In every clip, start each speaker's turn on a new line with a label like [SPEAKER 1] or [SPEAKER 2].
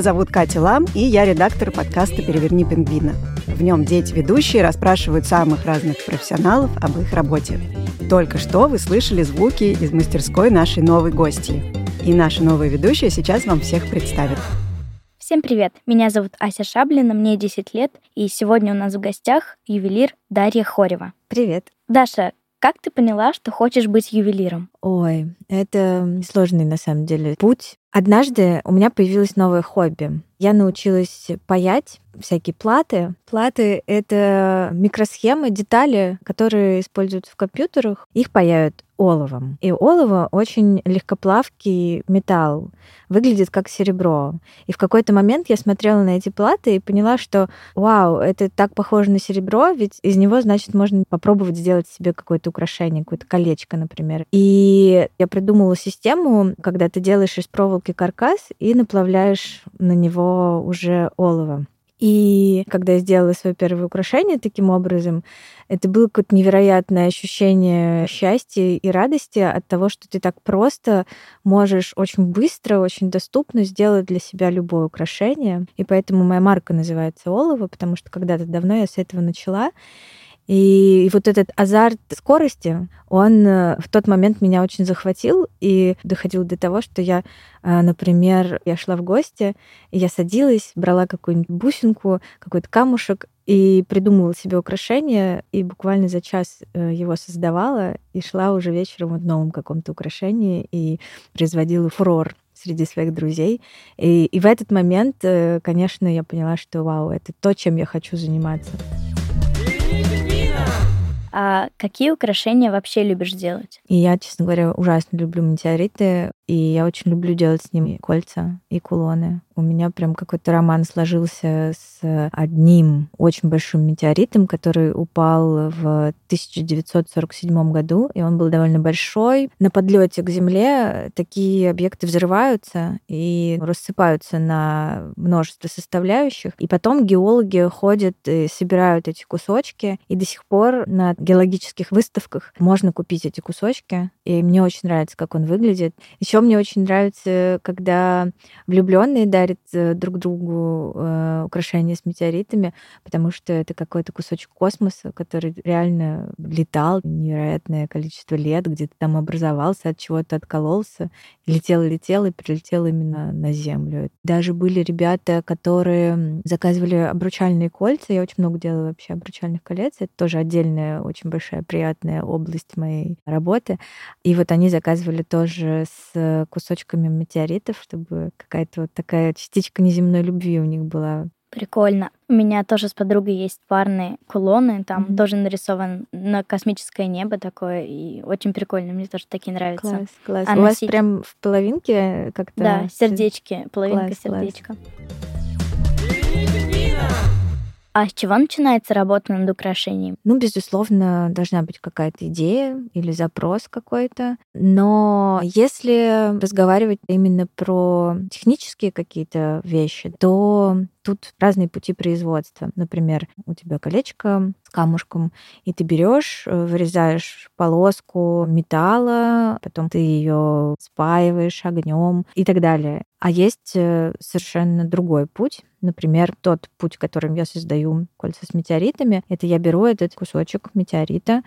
[SPEAKER 1] Меня зовут Катя Лам, и я редактор подкаста «Переверни пингвина». В нем дети-ведущие расспрашивают самых разных профессионалов об их работе. Только что вы слышали звуки из мастерской нашей новой гости. И наша новая ведущая сейчас вам всех представит.
[SPEAKER 2] Всем привет! Меня зовут Ася Шаблина, мне 10 лет, и сегодня у нас в гостях ювелир Дарья Хорева.
[SPEAKER 3] Привет.
[SPEAKER 2] Даша, как ты поняла, что хочешь быть ювелиром?
[SPEAKER 3] Ой, это сложный на самом деле путь. Однажды у меня появилось новое хобби. Я научилась паять всякие платы. Платы — это микросхемы, детали, которые используются в компьютерах. Их паяют оловом. И олово очень легкоплавкий металл, выглядит как серебро. И в какой-то момент я смотрела на эти платы и поняла, что вау, это так похоже на серебро, ведь из него, значит, можно попробовать сделать себе какое-то украшение, какое-то колечко, например. И я придумала систему, когда ты делаешь из проволоки каркас и наплавляешь на него уже олово. И когда я сделала свое первое украшение таким образом, это было какое-то невероятное ощущение счастья и радости от того, что ты так просто можешь очень быстро, очень доступно сделать для себя любое украшение. И поэтому моя марка называется Олово, потому что когда-то давно я с этого начала. И, вот этот азарт скорости, он э, в тот момент меня очень захватил и доходил до того, что я, э, например, я шла в гости, я садилась, брала какую-нибудь бусинку, какой-то камушек и придумывала себе украшение, и буквально за час э, его создавала, и шла уже вечером в новом каком-то украшении и производила фурор среди своих друзей. И, и в этот момент, конечно, я поняла, что вау, это то, чем я хочу заниматься.
[SPEAKER 2] А какие украшения вообще любишь делать?
[SPEAKER 3] И я, честно говоря, ужасно люблю метеориты, и я очень люблю делать с ними кольца и кулоны. У меня прям какой-то роман сложился с одним очень большим метеоритом, который упал в 1947 году, и он был довольно большой. На подлете к Земле такие объекты взрываются и рассыпаются на множество составляющих, и потом геологи ходят и собирают эти кусочки, и до сих пор на геологических выставках можно купить эти кусочки, и мне очень нравится, как он выглядит. Еще мне очень нравится, когда влюбленные дарят э, друг другу э, украшения с метеоритами, потому что это какой-то кусочек космоса, который реально летал невероятное количество лет, где-то там образовался, от чего-то откололся, летел, летел и прилетел именно на Землю. Даже были ребята, которые заказывали обручальные кольца. Я очень много делаю вообще обручальных колец. Это тоже отдельная очень большая приятная область моей работы. И вот они заказывали тоже с кусочками метеоритов, чтобы какая-то вот такая частичка неземной любви у них была.
[SPEAKER 2] Прикольно. У меня тоже с подругой есть парные кулоны, там mm-hmm. тоже нарисован на космическое небо такое, и очень прикольно, мне тоже такие нравятся.
[SPEAKER 3] Класс, класс. А У носить... вас прям в половинке как-то?
[SPEAKER 2] Да, сердечки, половинка класс, сердечка. Класс. А с чего начинается работа над украшением?
[SPEAKER 3] Ну, безусловно, должна быть какая-то идея или запрос какой-то. Но если разговаривать именно про технические какие-то вещи, то тут разные пути производства. Например, у тебя колечко с камушком, и ты берешь, э, вырезаешь полоску металла, потом ты ее спаиваешь огнем и так далее. А есть э, совершенно другой путь. Например, тот путь, которым я создаю кольца с метеоритами, это я беру этот кусочек метеорита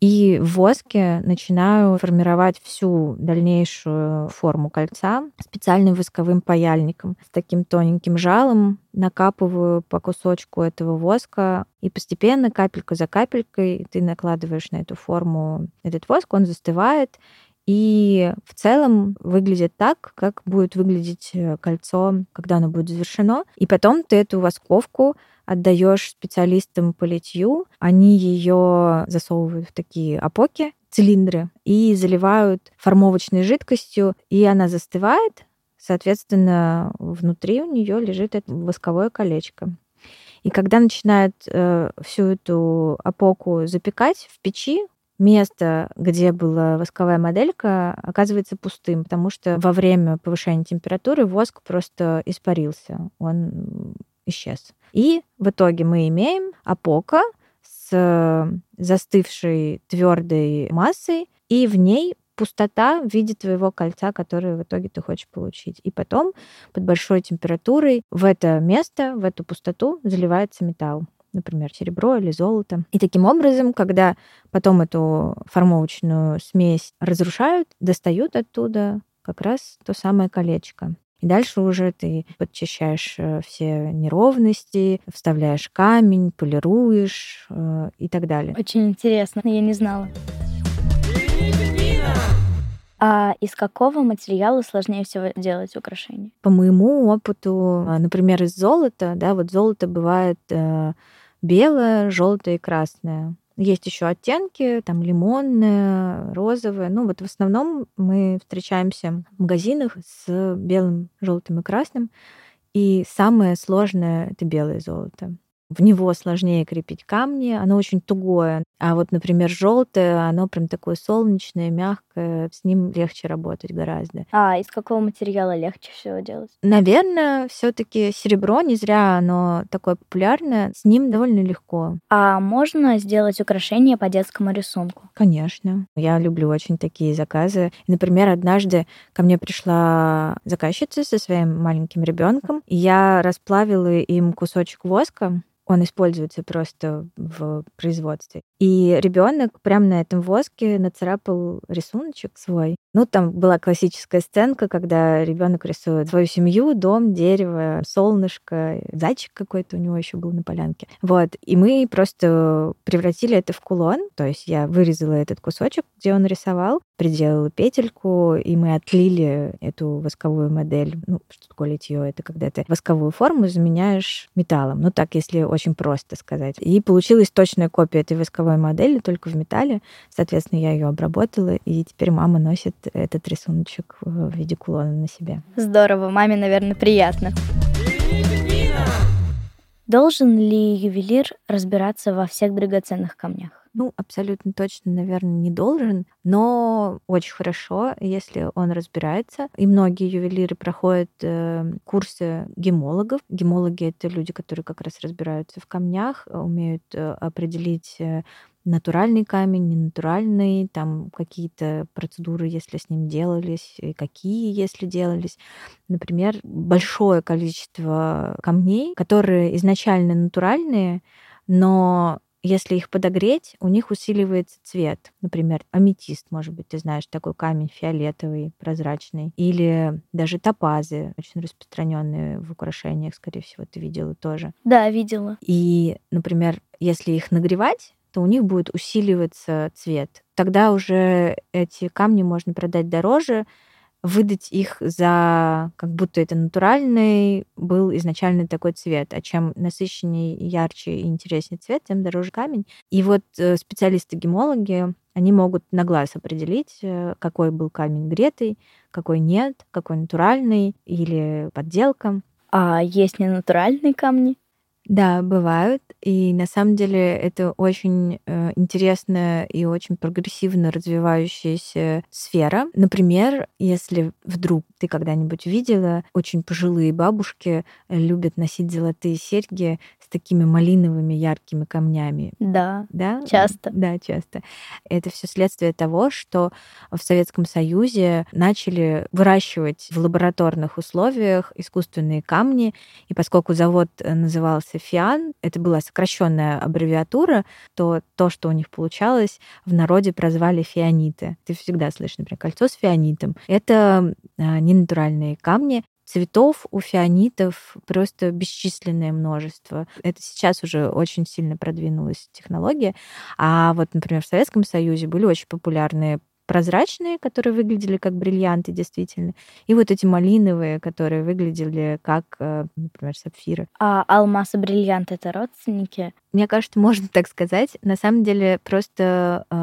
[SPEAKER 3] и в воске начинаю формировать всю дальнейшую форму кольца специальным восковым паяльником. С таким тоненьким жалом накапываю по кусочку этого воска, и постепенно, капелька за капелькой, ты накладываешь на эту форму этот воск, он застывает, и в целом выглядит так, как будет выглядеть э, кольцо, когда оно будет завершено. И потом ты эту восковку отдаешь специалистам по литью, они ее засовывают в такие опоки, цилиндры, и заливают формовочной жидкостью, и она застывает, соответственно, внутри у нее лежит это восковое колечко. И когда начинают э, всю эту опоку запекать в печи, место, где была восковая моделька, оказывается пустым, потому что во время повышения температуры воск просто испарился, он исчез. И в итоге мы имеем апока с застывшей твердой массой, и в ней пустота в виде твоего кольца, которое в итоге ты хочешь получить. И потом под большой температурой в это место, в эту пустоту заливается металл например, серебро или золото. И таким образом, когда потом эту формовочную смесь разрушают, достают оттуда как раз то самое колечко. И дальше уже ты подчищаешь э, все неровности, вставляешь камень, полируешь э, и так далее.
[SPEAKER 2] Очень интересно, я не знала. А из какого материала сложнее всего делать украшения?
[SPEAKER 3] По моему опыту, а, например, из золота, да, вот золото бывает э, белое, желтое и красное. Есть еще оттенки, там лимонное, розовое. Ну вот в основном мы встречаемся в магазинах с белым, желтым и красным. И самое сложное это белое золото. В него сложнее крепить камни, оно очень тугое. А вот, например, желтое, оно прям такое солнечное, мягкое, с ним легче работать гораздо.
[SPEAKER 2] А из какого материала легче всего делать?
[SPEAKER 3] Наверное, все-таки серебро, не зря оно такое популярное, с ним довольно легко.
[SPEAKER 2] А можно сделать украшение по детскому рисунку?
[SPEAKER 3] Конечно. Я люблю очень такие заказы. Например, однажды ко мне пришла заказчица со своим маленьким ребенком, и я расплавила им кусочек воска, он используется просто в производстве. И ребенок прямо на этом воске нацарапал рисуночек свой. Ну, там была классическая сценка, когда ребенок рисует свою семью, дом, дерево, солнышко, зайчик какой-то у него еще был на полянке. Вот. И мы просто превратили это в кулон. То есть я вырезала этот кусочек, где он рисовал, приделала петельку, и мы отлили эту восковую модель. Ну, что такое литье? Это когда ты восковую форму заменяешь металлом. Ну, так, если очень просто сказать. И получилась точная копия этой восковой модели, только в металле. Соответственно, я ее обработала, и теперь мама носит этот рисуночек в виде кулона на себе.
[SPEAKER 2] Здорово, маме, наверное, приятно. Должен ли ювелир разбираться во всех драгоценных камнях?
[SPEAKER 3] Ну, абсолютно точно, наверное, не должен, но очень хорошо, если он разбирается. И многие ювелиры проходят э, курсы гемологов. Гемологи — это люди, которые как раз разбираются в камнях, умеют э, определить э, натуральный камень, ненатуральный, там какие-то процедуры, если с ним делались, и какие, если делались. Например, большое количество камней, которые изначально натуральные, но если их подогреть, у них усиливается цвет. Например, аметист, может быть, ты знаешь, такой камень фиолетовый, прозрачный. Или даже топазы, очень распространенные в украшениях, скорее всего, ты видела тоже.
[SPEAKER 2] Да, видела.
[SPEAKER 3] И, например, если их нагревать, то у них будет усиливаться цвет. Тогда уже эти камни можно продать дороже, выдать их за как будто это натуральный был изначально такой цвет, а чем насыщеннее, ярче и интереснее цвет, тем дороже камень. И вот э, специалисты-гемологи, они могут на глаз определить, э, какой был камень гретый, какой нет, какой натуральный или подделка.
[SPEAKER 2] А есть ненатуральные камни?
[SPEAKER 3] Да, бывают. И на самом деле это очень э, интересная и очень прогрессивно развивающаяся сфера. Например, если вдруг ты когда-нибудь видела, очень пожилые бабушки любят носить золотые серьги с такими малиновыми яркими камнями.
[SPEAKER 2] Да.
[SPEAKER 3] Да?
[SPEAKER 2] Часто.
[SPEAKER 3] Да, часто. Это все следствие того, что в Советском Союзе начали выращивать в лабораторных условиях искусственные камни, и поскольку завод назывался Фиан, это была сокращенная аббревиатура, то то, что у них получалось, в народе прозвали фианиты. Ты всегда слышишь, например, кольцо с фианитом. Это а, ненатуральные камни, Цветов у фианитов просто бесчисленное множество. Это сейчас уже очень сильно продвинулась технология. А вот, например, в Советском Союзе были очень популярные прозрачные, которые выглядели как бриллианты действительно, и вот эти малиновые, которые выглядели как, э, например, сапфиры.
[SPEAKER 2] А алмаз и бриллиант — это родственники?
[SPEAKER 3] Мне кажется, можно так сказать. На самом деле просто э,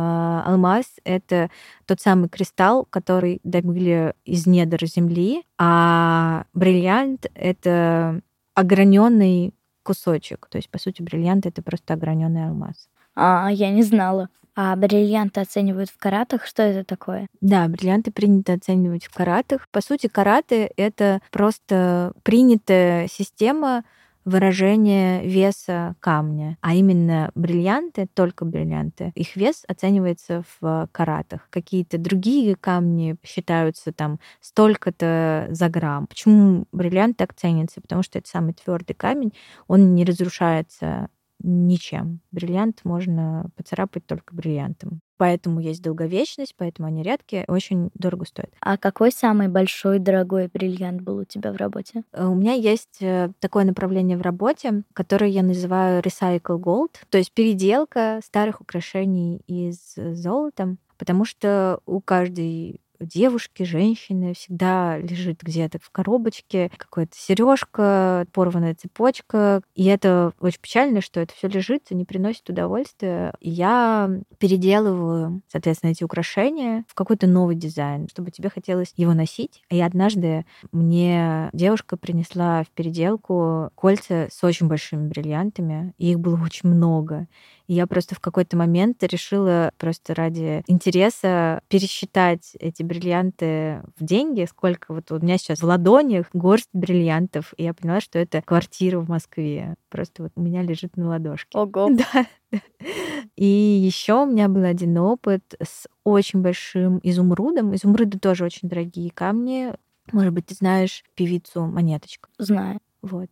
[SPEAKER 3] алмаз — это тот самый кристалл, который добыли из недр земли, а бриллиант — это ограненный кусочек. То есть, по сути, бриллиант — это просто ограненный алмаз.
[SPEAKER 2] А, я не знала. А бриллианты оценивают в каратах. Что это такое?
[SPEAKER 3] Да, бриллианты принято оценивать в каратах. По сути, караты — это просто принятая система выражение веса камня, а именно бриллианты, только бриллианты, их вес оценивается в каратах. Какие-то другие камни считаются там столько-то за грамм. Почему бриллиант так ценится? Потому что это самый твердый камень, он не разрушается ничем. Бриллиант можно поцарапать только бриллиантом. Поэтому есть долговечность, поэтому они редкие, очень дорого стоят.
[SPEAKER 2] А какой самый большой дорогой бриллиант был у тебя в работе?
[SPEAKER 3] Э, у меня есть э, такое направление в работе, которое я называю Recycle Gold, то есть переделка старых украшений из золота, потому что у каждой девушки, женщины всегда лежит где-то в коробочке какая-то сережка, порванная цепочка. И это очень печально, что это все лежит и не приносит удовольствия. И я переделываю, соответственно, эти украшения в какой-то новый дизайн, чтобы тебе хотелось его носить. И однажды мне девушка принесла в переделку кольца с очень большими бриллиантами, и их было очень много. Я просто в какой-то момент решила просто ради интереса пересчитать эти бриллианты в деньги, сколько вот у меня сейчас в ладонях горсть бриллиантов, и я поняла, что это квартира в Москве. Просто вот у меня лежит на ладошке.
[SPEAKER 2] Ого.
[SPEAKER 3] Да. И еще у меня был один опыт с очень большим изумрудом. Изумруды тоже очень дорогие камни. Может быть, ты знаешь певицу Монеточку?
[SPEAKER 2] Знаю.
[SPEAKER 3] Вот.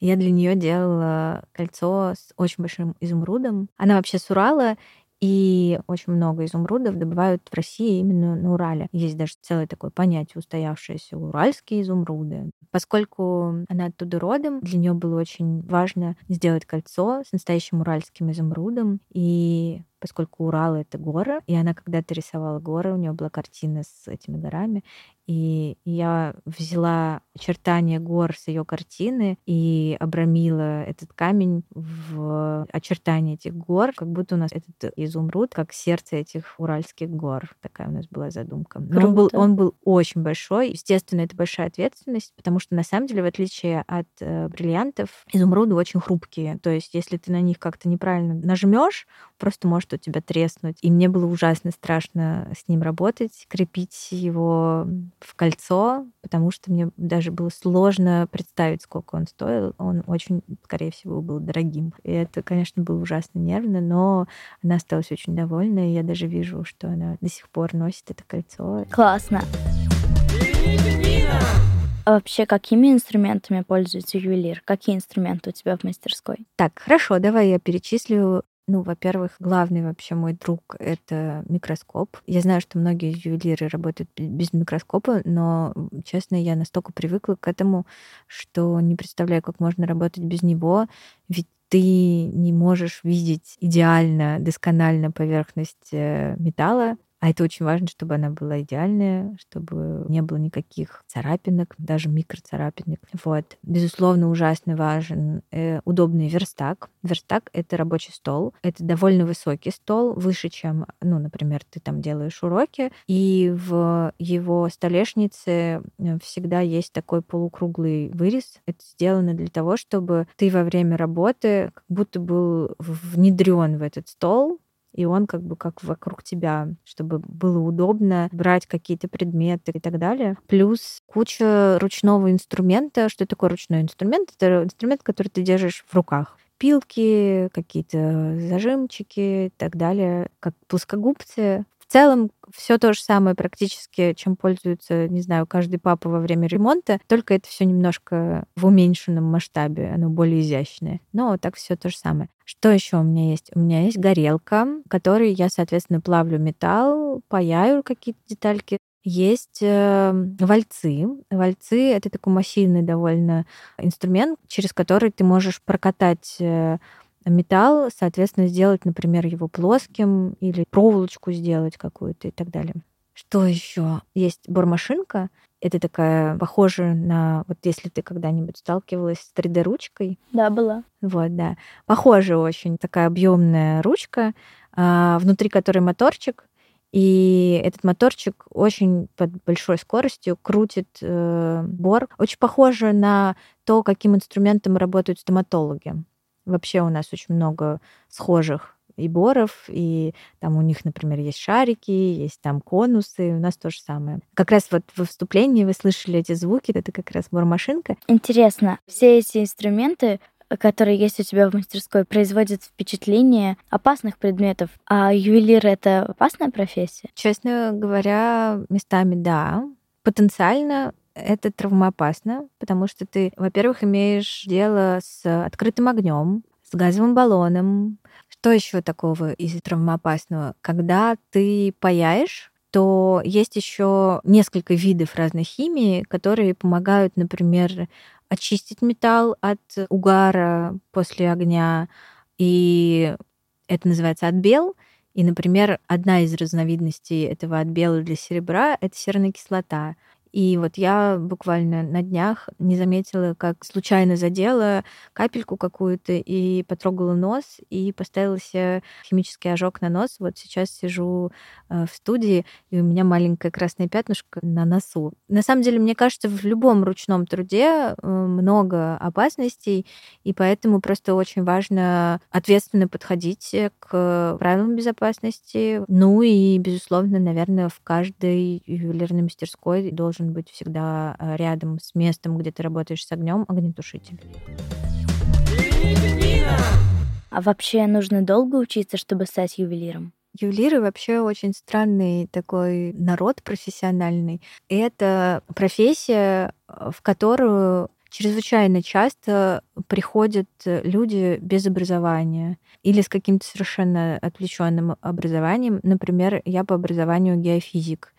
[SPEAKER 3] Я для нее делала кольцо с очень большим изумрудом. Она вообще с Урала, и очень много изумрудов добывают в России именно на Урале. Есть даже целое такое понятие устоявшееся уральские изумруды. Поскольку она оттуда родом, для нее было очень важно сделать кольцо с настоящим уральским изумрудом. И поскольку Урал — это горы, и она когда-то рисовала горы, у нее была картина с этими горами, и я взяла очертания гор с ее картины и обрамила этот камень в очертания этих гор, как будто у нас этот изумруд, как сердце этих уральских гор. Такая у нас была задумка. Но он был, он был очень большой. Естественно, это большая ответственность, потому что на самом деле, в отличие от э, бриллиантов, изумруды очень хрупкие. То есть, если ты на них как-то неправильно нажмешь, просто может у тебя треснуть. И мне было ужасно страшно с ним работать, крепить его в кольцо, потому что мне даже было сложно представить, сколько он стоил. Он очень, скорее всего, был дорогим. И это, конечно, было ужасно нервно, но она осталась очень довольна, и я даже вижу, что она до сих пор носит это кольцо.
[SPEAKER 2] Классно. А вообще, какими инструментами пользуется ювелир? Какие инструменты у тебя в мастерской?
[SPEAKER 3] Так, хорошо, давай я перечислю ну, во-первых, главный вообще мой друг — это микроскоп. Я знаю, что многие ювелиры работают без микроскопа, но, честно, я настолько привыкла к этому, что не представляю, как можно работать без него. Ведь ты не можешь видеть идеально, досконально поверхность э, металла, а это очень важно, чтобы она была идеальная, чтобы не было никаких царапинок, даже микроцарапинок. Вот. Безусловно, ужасно важен э, удобный верстак. Верстак — это рабочий стол. Это довольно высокий стол, выше, чем, ну, например, ты там делаешь уроки. И в его столешнице э, всегда есть такой полукруглый вырез. Это сделано для того, чтобы ты во время работы как будто был внедрен в этот стол, и он как бы как вокруг тебя, чтобы было удобно брать какие-то предметы и так далее. Плюс куча ручного инструмента. Что такое ручной инструмент? Это инструмент, который ты держишь в руках пилки, какие-то зажимчики и так далее, как плоскогубцы. Целом все то же самое практически, чем пользуется, не знаю, каждый папа во время ремонта, только это все немножко в уменьшенном масштабе, оно более изящное. Но так все то же самое. Что еще у меня есть? У меня есть горелка, которой я, соответственно, плавлю металл, паяю какие-то детальки. Есть э, вальцы. Вальцы — это такой массивный довольно инструмент, через который ты можешь прокатать э, металл, соответственно, сделать, например, его плоским или проволочку сделать какую-то и так далее. Что еще? Есть бормашинка. Это такая похожая на... Вот если ты когда-нибудь сталкивалась с 3D-ручкой.
[SPEAKER 2] Да, была.
[SPEAKER 3] Вот, да. Похожая очень такая объемная ручка, а, внутри которой моторчик, и этот моторчик очень под большой скоростью крутит э, бор. Очень похоже на то, каким инструментом работают стоматологи. Вообще у нас очень много схожих и боров, и там у них, например, есть шарики, есть там конусы, у нас то же самое. Как раз вот во вступлении вы слышали эти звуки, это как раз бормашинка.
[SPEAKER 2] Интересно, все эти инструменты которые есть у тебя в мастерской, производят впечатление опасных предметов. А ювелир — это опасная профессия?
[SPEAKER 3] Честно говоря, местами да. Потенциально это травмоопасно, потому что ты, во-первых, имеешь дело с открытым огнем, с газовым баллоном. Что еще такого из травмоопасного? Когда ты паяешь, то есть еще несколько видов разной химии, которые помогают, например, очистить металл от угара после огня. И это называется отбел. И, например, одна из разновидностей этого отбела для серебра — это серная кислота. И вот я буквально на днях не заметила, как случайно задела капельку какую-то и потрогала нос и поставила химический ожог на нос. Вот сейчас сижу э, в студии, и у меня маленькое красное пятнышко на носу. На самом деле, мне кажется, в любом ручном труде э, много опасностей, и поэтому просто очень важно ответственно подходить к правилам безопасности. Ну и, безусловно, наверное, в каждой ювелирной мастерской должен должен быть всегда э, рядом с местом, где ты работаешь с огнем, огнетушитель.
[SPEAKER 2] А вообще нужно долго учиться, чтобы стать ювелиром?
[SPEAKER 3] Ювелиры вообще очень странный такой народ профессиональный. И это профессия, э, в которую чрезвычайно часто приходят люди без образования или с каким-то совершенно отвлеченным образованием. Например, я по образованию геофизик.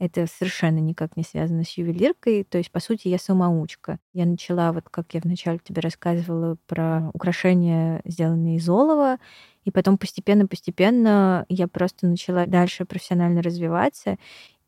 [SPEAKER 3] Это совершенно никак не связано с ювелиркой. То есть, по сути, я самоучка. Я начала, вот как я вначале тебе рассказывала, про украшения, сделанные из олова, и потом постепенно-постепенно я просто начала дальше профессионально развиваться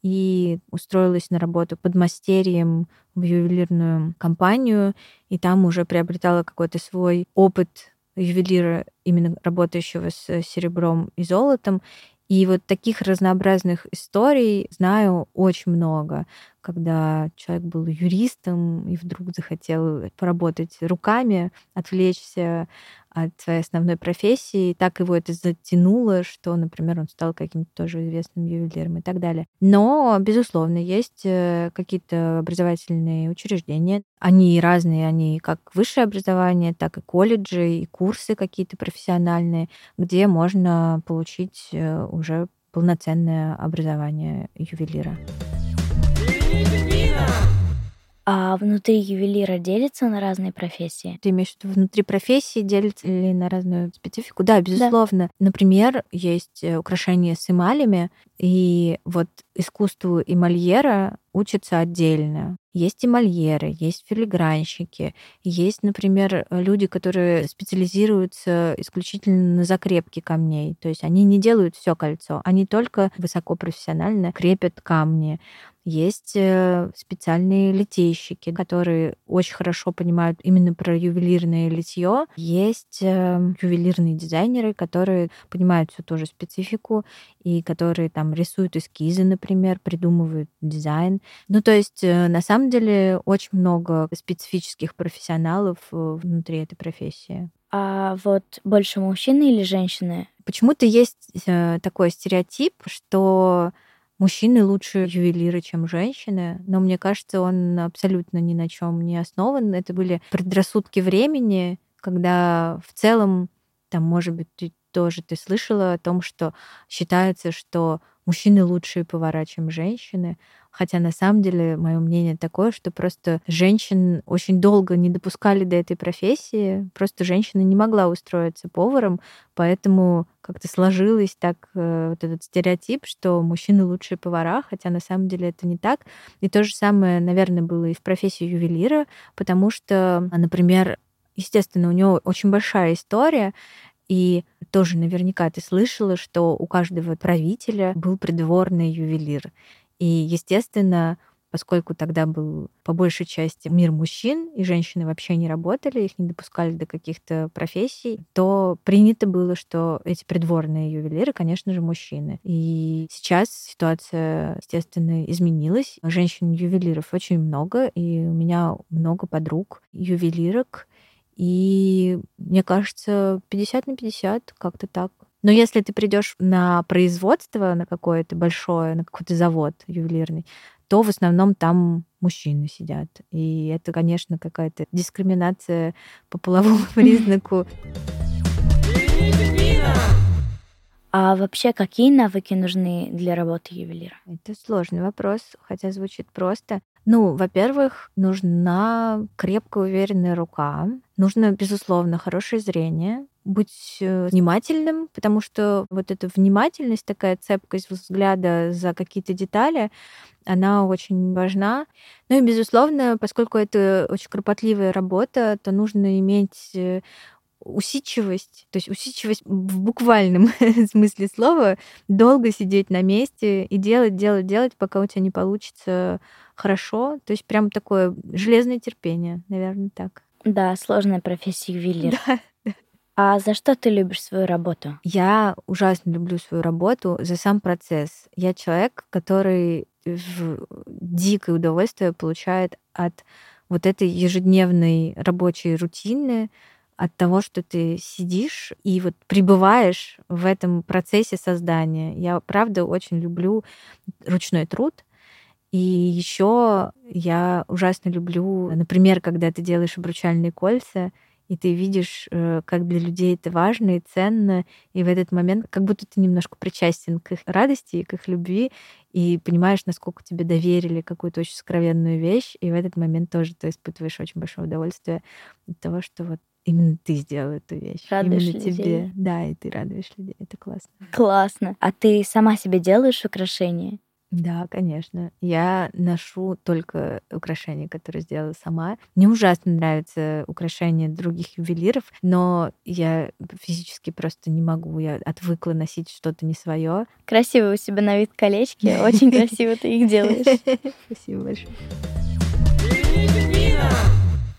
[SPEAKER 3] и устроилась на работу под мастерием в ювелирную компанию, и там уже приобретала какой-то свой опыт ювелира, именно работающего с серебром и золотом. И вот таких разнообразных историй знаю очень много, когда человек был юристом и вдруг захотел поработать руками, отвлечься от своей основной профессии, так его это затянуло, что, например, он стал каким-то тоже известным ювелиром и так далее. Но, безусловно, есть э, какие-то образовательные учреждения. Они разные, они как высшее образование, так и колледжи, и курсы какие-то профессиональные, где можно получить э, уже полноценное образование ювелира.
[SPEAKER 2] А внутри ювелира делится на разные профессии?
[SPEAKER 3] Ты имеешь в виду внутри профессии делится ли на разную специфику? Да, безусловно. Да. Например, есть э, украшения с эмалями, и вот искусству эмальера учатся отдельно. Есть эмальеры, есть филигранщики, есть, например, люди, которые специализируются исключительно на закрепке камней. То есть они не делают все кольцо, они только высокопрофессионально крепят камни. Есть э, специальные литейщики, которые очень хорошо понимают именно про ювелирное литье. Есть э, ювелирные дизайнеры, которые понимают всю ту же специфику и которые там рисуют эскизы, например, придумывают дизайн. Ну, то есть, э, на самом деле, очень много специфических профессионалов внутри этой профессии.
[SPEAKER 2] А вот больше мужчины или женщины?
[SPEAKER 3] Почему-то есть такой стереотип, что мужчины лучше ювелиры, чем женщины, но мне кажется, он абсолютно ни на чем не основан. Это были предрассудки времени, когда в целом, там, может быть, ты тоже ты слышала о том, что считается, что мужчины лучшие повара, чем женщины. Хотя на самом деле мое мнение такое, что просто женщин очень долго не допускали до этой профессии. Просто женщина не могла устроиться поваром, поэтому как-то сложилось так э, вот этот стереотип, что мужчины лучшие повара, хотя на самом деле это не так. И то же самое, наверное, было и в профессии ювелира, потому что, например, естественно, у него очень большая история, и тоже наверняка ты слышала, что у каждого правителя был придворный ювелир. И, естественно, поскольку тогда был по большей части мир мужчин, и женщины вообще не работали, их не допускали до каких-то профессий, то принято было, что эти придворные ювелиры, конечно же, мужчины. И сейчас ситуация, естественно, изменилась. Женщин-ювелиров очень много, и у меня много подруг ювелирок, и мне кажется, 50 на 50, как-то так. Но если ты придешь на производство, на какое-то большое, на какой-то завод ювелирный, то в основном там мужчины сидят. И это, конечно, какая-то дискриминация по половому признаку.
[SPEAKER 2] А вообще, какие навыки нужны для работы ювелира?
[SPEAKER 3] Это сложный вопрос, хотя звучит просто. Ну, во-первых, нужна крепкая, уверенная рука. Нужно, безусловно, хорошее зрение, быть э, внимательным, потому что вот эта внимательность, такая цепкость взгляда за какие-то детали, она очень важна. Ну и, безусловно, поскольку это очень кропотливая работа, то нужно иметь э, усидчивость, то есть усидчивость в буквальном смысле слова, долго сидеть на месте и делать, делать, делать, пока у тебя не получится хорошо. То есть прям такое железное терпение, наверное, так.
[SPEAKER 2] Да, сложная профессия ювелира.
[SPEAKER 3] Да.
[SPEAKER 2] А за что ты любишь свою работу?
[SPEAKER 3] Я ужасно люблю свою работу за сам процесс. Я человек, который в дикое удовольствие получает от вот этой ежедневной рабочей рутины, от того, что ты сидишь и вот пребываешь в этом процессе создания. Я, правда, очень люблю ручной труд. И еще я ужасно люблю, например, когда ты делаешь обручальные кольца, и ты видишь, э, как для людей это важно и ценно, и в этот момент как будто ты немножко причастен к их радости и к их любви, и понимаешь, насколько тебе доверили какую-то очень сокровенную вещь, и в этот момент тоже ты испытываешь очень большое удовольствие от того, что вот именно ты сделал эту вещь.
[SPEAKER 2] Радуешь
[SPEAKER 3] именно
[SPEAKER 2] людей.
[SPEAKER 3] тебе. Да, и ты радуешь людей. Это классно.
[SPEAKER 2] Классно. А ты сама себе делаешь украшения?
[SPEAKER 3] Да, конечно. Я ношу только украшения, которые сделала сама. Мне ужасно нравятся украшения других ювелиров, но я физически просто не могу. Я отвыкла носить что-то не свое.
[SPEAKER 2] Красивые у себя на вид колечки. Очень красиво ты их делаешь.
[SPEAKER 3] Спасибо большое.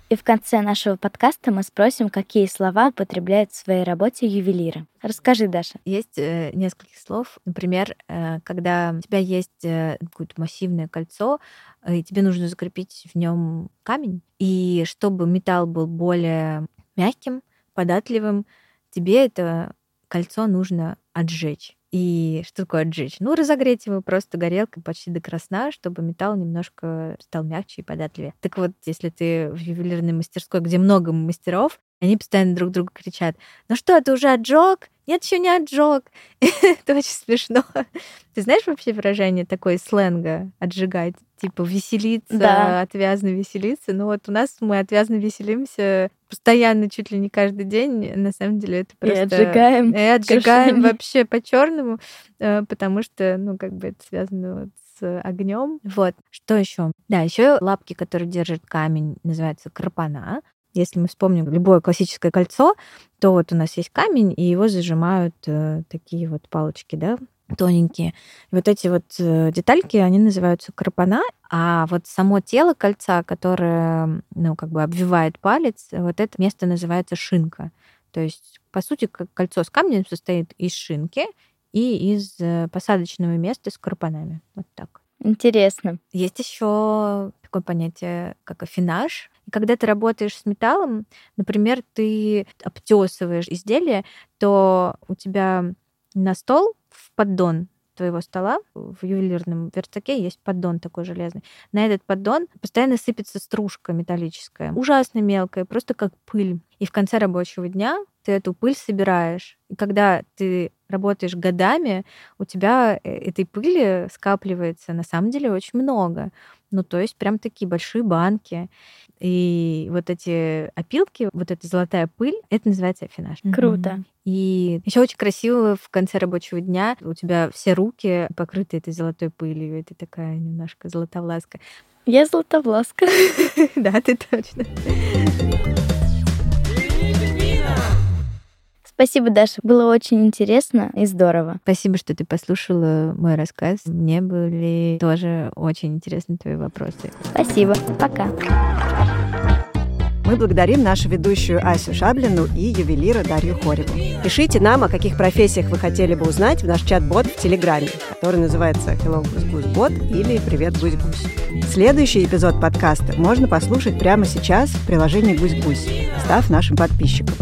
[SPEAKER 2] И в конце нашего подкаста мы спросим, какие слова употребляют в своей работе ювелиры. Расскажи, Даша.
[SPEAKER 3] Есть э, несколько слов. Например, э, когда у тебя есть э, какое-то массивное кольцо, э, и тебе нужно закрепить в нем камень, и чтобы металл был более мягким, податливым, тебе это кольцо нужно отжечь. И что такое отжечь? Ну, разогреть его просто горелкой почти до красна, чтобы металл немножко стал мягче и податливее. Так вот, если ты в ювелирной мастерской, где много мастеров, они постоянно друг другу кричат, ну что, ты уже отжег? Нет, еще не отжег. Это очень смешно. Ты знаешь вообще выражение такое сленга отжигать? Типа веселиться,
[SPEAKER 2] Да.
[SPEAKER 3] отвязно веселиться. Ну вот у нас мы отвязно веселимся постоянно, чуть ли не каждый день. На самом деле это
[SPEAKER 2] И
[SPEAKER 3] просто...
[SPEAKER 2] отжигаем.
[SPEAKER 3] И отжигаем вообще по-черному, потому что, ну, как бы это связано вот с огнем. Вот. Что еще? Да, еще лапки, которые держат камень, называются крапана. Если мы вспомним любое классическое кольцо, то вот у нас есть камень, и его зажимают э, такие вот палочки, да, тоненькие. И вот эти вот э, детальки, они называются крапана, а вот само тело кольца, которое, ну, как бы обвивает палец, вот это место называется шинка. То есть, по сути, кольцо с камнем состоит из шинки и из э, посадочного места с крапанами. Вот так.
[SPEAKER 2] Интересно.
[SPEAKER 3] Есть еще такое понятие, как афинаж. И когда ты работаешь с металлом, например, ты обтесываешь изделие, то у тебя на стол в поддон твоего стола в ювелирном верстаке есть поддон такой железный. На этот поддон постоянно сыпется стружка металлическая, ужасно мелкая, просто как пыль. И в конце рабочего дня ты эту пыль собираешь. И когда ты работаешь годами, у тебя э, этой пыли скапливается на самом деле очень много. Ну, то есть прям такие большие банки. И вот эти опилки, вот эта золотая пыль, это называется афинаж.
[SPEAKER 2] Круто.
[SPEAKER 3] И еще очень красиво в конце рабочего дня у тебя все руки покрыты этой золотой пылью. Это такая немножко золотовласка.
[SPEAKER 2] Я золотовласка.
[SPEAKER 3] Да, ты точно.
[SPEAKER 2] Спасибо, Даша. Было очень интересно и здорово.
[SPEAKER 3] Спасибо, что ты послушала мой рассказ. Мне были тоже очень интересны твои вопросы.
[SPEAKER 2] Спасибо. Пока.
[SPEAKER 1] Мы благодарим нашу ведущую Асю Шаблину и ювелира Дарью Хореву. Пишите нам, о каких профессиях вы хотели бы узнать в наш чат-бот в Телеграме, который называется Hello Гусь Бот или Привет Гусь Гусь. Следующий эпизод подкаста можно послушать прямо сейчас в приложении Гусь Гусь, став нашим подписчиком.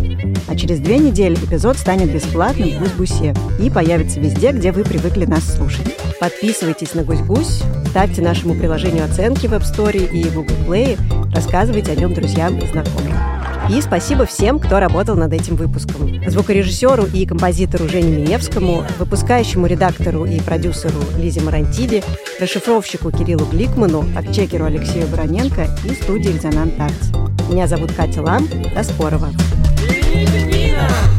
[SPEAKER 1] А через две недели эпизод станет бесплатным в Гусь-Гусе и появится везде, где вы привыкли нас слушать. Подписывайтесь на Гусь-Гусь, ставьте нашему приложению оценки в App Store и Google Play, рассказывайте о нем друзьям и знакомым. И спасибо всем, кто работал над этим выпуском. Звукорежиссеру и композитору Жене Миневскому, выпускающему редактору и продюсеру Лизе Марантиди, расшифровщику Кириллу Гликману, фактчекеру Алексею Вороненко и студии «Резонант Артс». Меня зовут Катя Лам. До скорого! Пингвина!